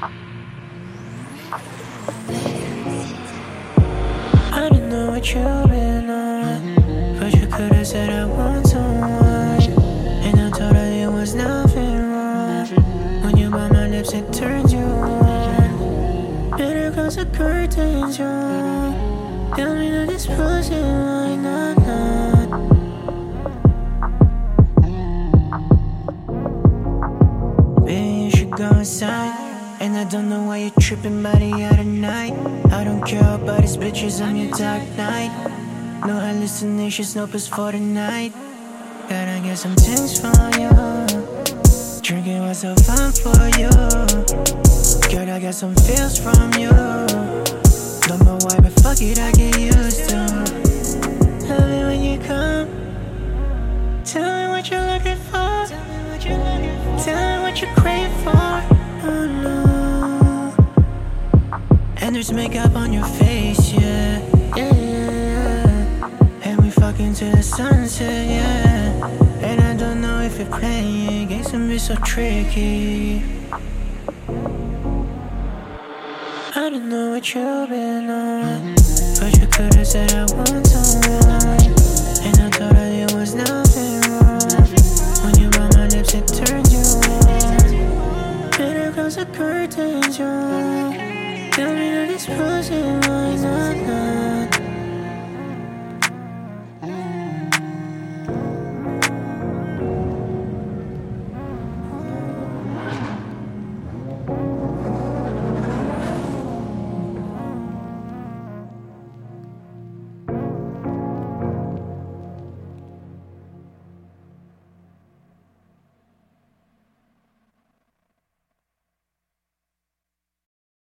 I don't know what you've been on, but you could have said I want on one. And I told her there was nothing wrong. When you bite my lips, it turns you on. Better close the curtains, y'all. Tell me that this pussy like not, not. go inside and I don't know why you're tripping by out other night. I don't care about these bitches, I'm your dark night. No hallucinations, no piss for the night. Gotta get some things from you. Drinking was so fun for you. Girl, I got some feels from you. Don't know why, but fuck it, I get used to. Tell me when you come. Tell me what you're looking for. Tell me what you're looking for. Tell me what you crave for. Oh no. And there's makeup on your face, yeah. Yeah, yeah. And we fuck into the sunset, yeah. And I don't know if you're playing games can be so tricky. I don't know what you've been on, but you could've said I want someone. And I thought there was nothing wrong. When you brought my lips, it turned you on. Better close the curtains, you Tell me that it's possible